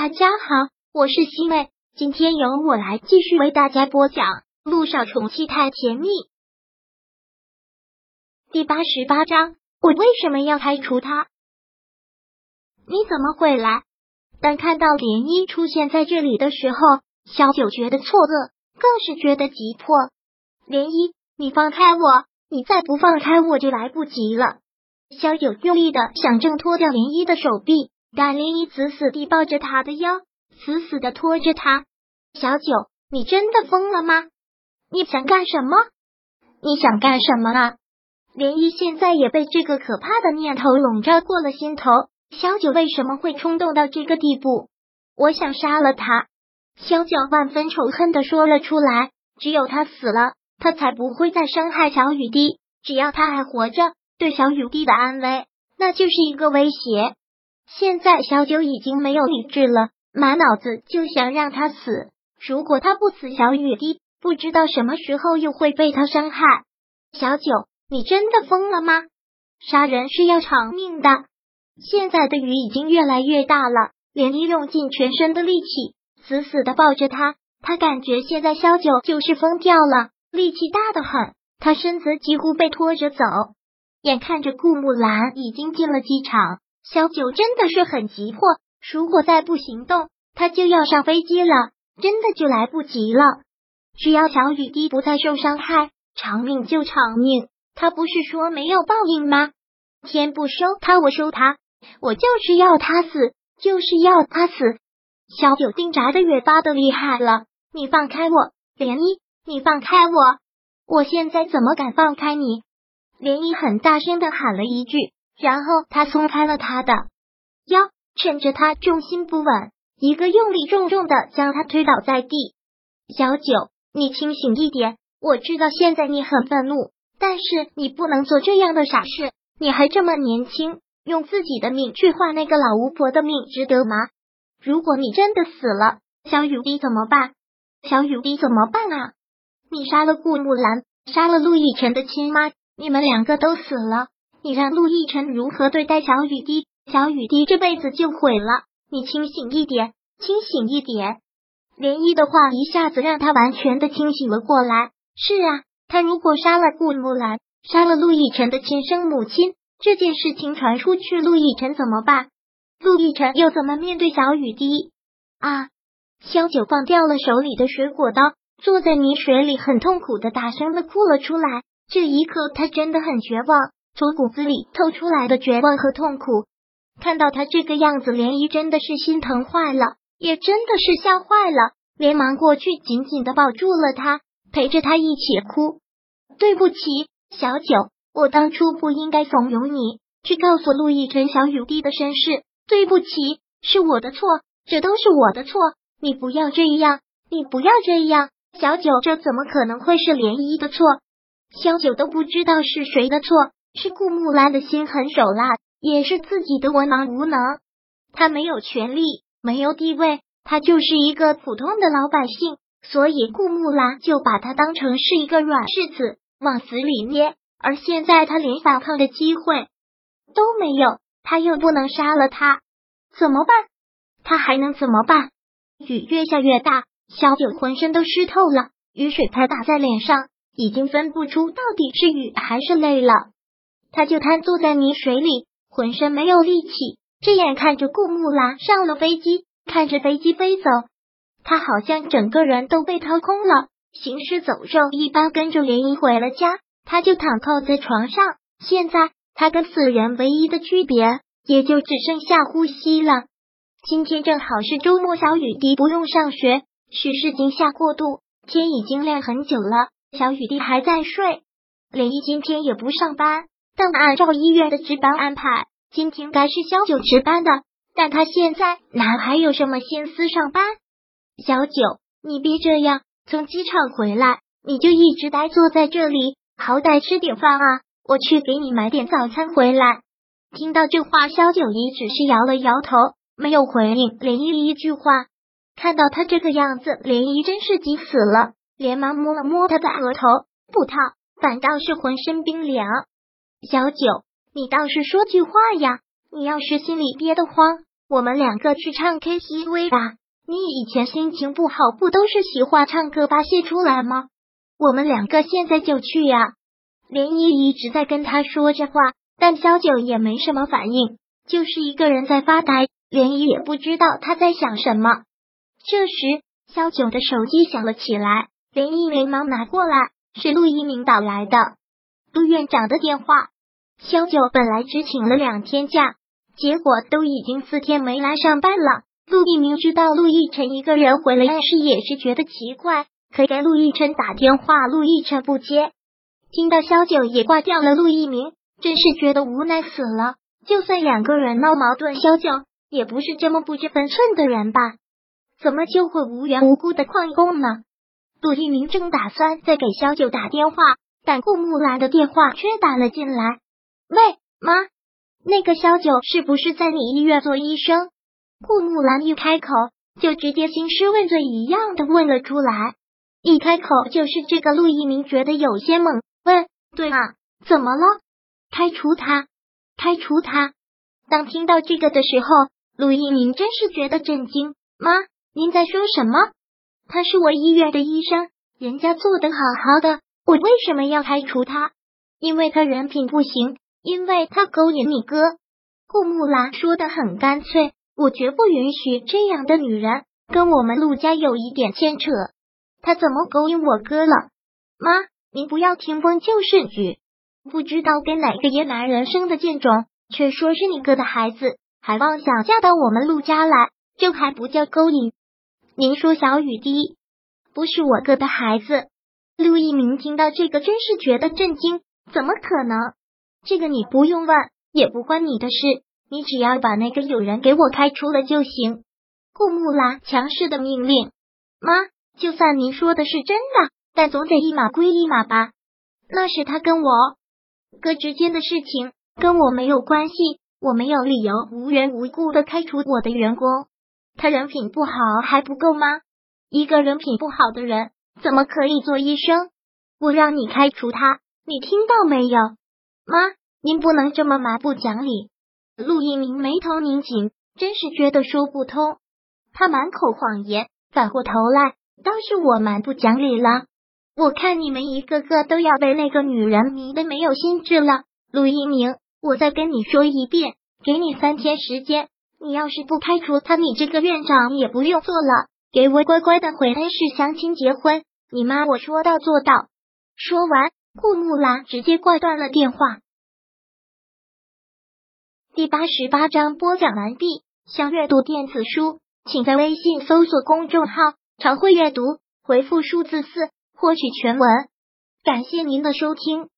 大家好，我是西妹，今天由我来继续为大家播讲《路上宠妻太甜蜜》第八十八章。我为什么要开除他？你怎么会来？当看到涟漪出现在这里的时候，小九觉得错愕，更是觉得急迫。涟漪，你放开我！你再不放开我，就来不及了。小九用力的想挣脱掉涟漪的手臂。但林一死死地抱着他的腰，死死的拖着他。小九，你真的疯了吗？你想干什么？你想干什么啊？涟漪现在也被这个可怕的念头笼罩过了心头。小九为什么会冲动到这个地步？我想杀了他。小九万分仇恨的说了出来。只有他死了，他才不会再伤害小雨滴。只要他还活着，对小雨滴的安危，那就是一个威胁。现在小九已经没有理智了，满脑子就想让他死。如果他不死，小雨滴不知道什么时候又会被他伤害。小九，你真的疯了吗？杀人是要偿命的。现在的雨已经越来越大了，连漪用尽全身的力气，死死的抱着他。他感觉现在萧九就是疯掉了，力气大的很，他身子几乎被拖着走。眼看着顾木兰已经进了机场。小九真的是很急迫，如果再不行动，他就要上飞机了，真的就来不及了。只要小雨滴不再受伤害，偿命就偿命。他不是说没有报应吗？天不收他，我收他，我就是要他死，就是要他死。小九定扎的越发的厉害了，你放开我，涟漪，你放开我，我现在怎么敢放开你？涟漪很大声的喊了一句。然后他松开了他的腰，趁着他重心不稳，一个用力，重重的将他推倒在地。小九，你清醒一点！我知道现在你很愤怒，但是你不能做这样的傻事。你还这么年轻，用自己的命去换那个老巫婆的命，值得吗？如果你真的死了，小雨滴怎么办？小雨滴怎么办啊？你杀了顾木兰，杀了陆亦辰的亲妈，你们两个都死了。你让陆亦辰如何对待小雨滴？小雨滴这辈子就毁了。你清醒一点，清醒一点。涟漪的话一下子让他完全的清醒了过来。是啊，他如果杀了顾木兰，杀了陆亦辰的亲生母亲，这件事情传出去，陆亦辰怎么办？陆亦辰又怎么面对小雨滴？啊！萧九放掉了手里的水果刀，坐在泥水里，很痛苦的大声的哭了出来。这一刻，他真的很绝望。从骨子里透出来的绝望和痛苦，看到他这个样子，涟漪真的是心疼坏了，也真的是吓坏了，连忙过去紧紧的抱住了他，陪着他一起哭。对不起，小九，我当初不应该怂恿你去告诉陆亦辰小雨滴的身世，对不起，是我的错，这都是我的错，你不要这样，你不要这样，小九，这怎么可能会是涟漪的错？小九都不知道是谁的错。是顾木兰的心狠手辣，也是自己的文盲无能。他没有权利，没有地位，他就是一个普通的老百姓，所以顾木兰就把他当成是一个软柿子，往死里捏。而现在他连反抗的机会都没有，他又不能杀了他，怎么办？他还能怎么办？雨越下越大，小九浑身都湿透了，雨水拍打在脸上，已经分不出到底是雨还是泪了。他就瘫坐在泥水里，浑身没有力气，这眼看着顾木兰上了飞机，看着飞机飞走，他好像整个人都被掏空了，行尸走肉一般跟着涟漪回了家。他就躺靠在床上，现在他跟死人唯一的区别，也就只剩下呼吸了。今天正好是周末，小雨滴不用上学，许是惊吓过度，天已经亮很久了，小雨滴还在睡，涟漪今天也不上班。但按照医院的值班安排，今天该是小九值班的，但他现在哪还有什么心思上班？小九，你别这样，从机场回来你就一直呆坐在这里，好歹吃点饭啊！我去给你买点早餐回来。听到这话，肖九一只是摇了摇头，没有回应涟漪一句话。看到他这个样子，涟漪真是急死了，连忙摸了摸他的额头，不烫，反倒是浑身冰凉。小九，你倒是说句话呀！你要是心里憋得慌，我们两个去唱 KTV 吧。你以前心情不好，不都是喜欢唱歌发泄出来吗？我们两个现在就去呀。涟漪一直在跟他说着话，但萧九也没什么反应，就是一个人在发呆。涟漪也不知道他在想什么。这时，萧九的手机响了起来，涟漪连忙拿过来，是陆一鸣打来的，陆院长的电话。萧九本来只请了两天假，结果都已经四天没来上班了。陆一鸣知道陆亦辰一个人回了但是，也是觉得奇怪，可给陆亦辰打电话，陆亦辰不接。听到萧九也挂掉了，陆一鸣真是觉得无奈死了。就算两个人闹矛盾，萧九也不是这么不知分寸的人吧？怎么就会无缘无故的旷工呢？陆一鸣正打算再给萧九打电话，但顾木兰的电话却打了进来。喂，妈，那个萧九是不是在你医院做医生？顾木兰一开口就直接兴师问罪一样的问了出来，一开口就是这个。陆一鸣觉得有些懵，问：“对啊，怎么了？开除他？开除他？”当听到这个的时候，陆一鸣真是觉得震惊。妈，您在说什么？他是我医院的医生，人家做的好好的，我为什么要开除他？因为他人品不行，因为他勾引你哥。顾木兰说的很干脆。我绝不允许这样的女人跟我们陆家有一点牵扯。她怎么勾引我哥了？妈，您不要听风就是雨。不知道跟哪个野男人生的贱种，却说是你哥的孩子，还妄想嫁到我们陆家来，这还不叫勾引？您说小雨滴不是我哥的孩子？陆一鸣听到这个，真是觉得震惊。怎么可能？这个你不用问，也不关你的事。你只要把那个友人给我开除了就行。顾木兰强势的命令。妈，就算您说的是真的，但总得一码归一码吧。那是他跟我哥之间的事情，跟我没有关系。我没有理由无缘无故的开除我的员工。他人品不好还不够吗？一个人品不好的人怎么可以做医生？我让你开除他，你听到没有？妈，您不能这么蛮不讲理。陆一鸣眉头拧紧，真是觉得说不通。他满口谎言，反过头来倒是我蛮不讲理了。我看你们一个个都要被那个女人迷得没有心智了。陆一鸣，我再跟你说一遍，给你三天时间，你要是不开除他，你这个院长也不用做了。给我乖乖的回恩市相亲结婚，你妈我说到做到。说完，顾木兰直接挂断了电话。第八十八章播讲完毕。想阅读电子书，请在微信搜索公众号“常会阅读”，回复数字四获取全文。感谢您的收听。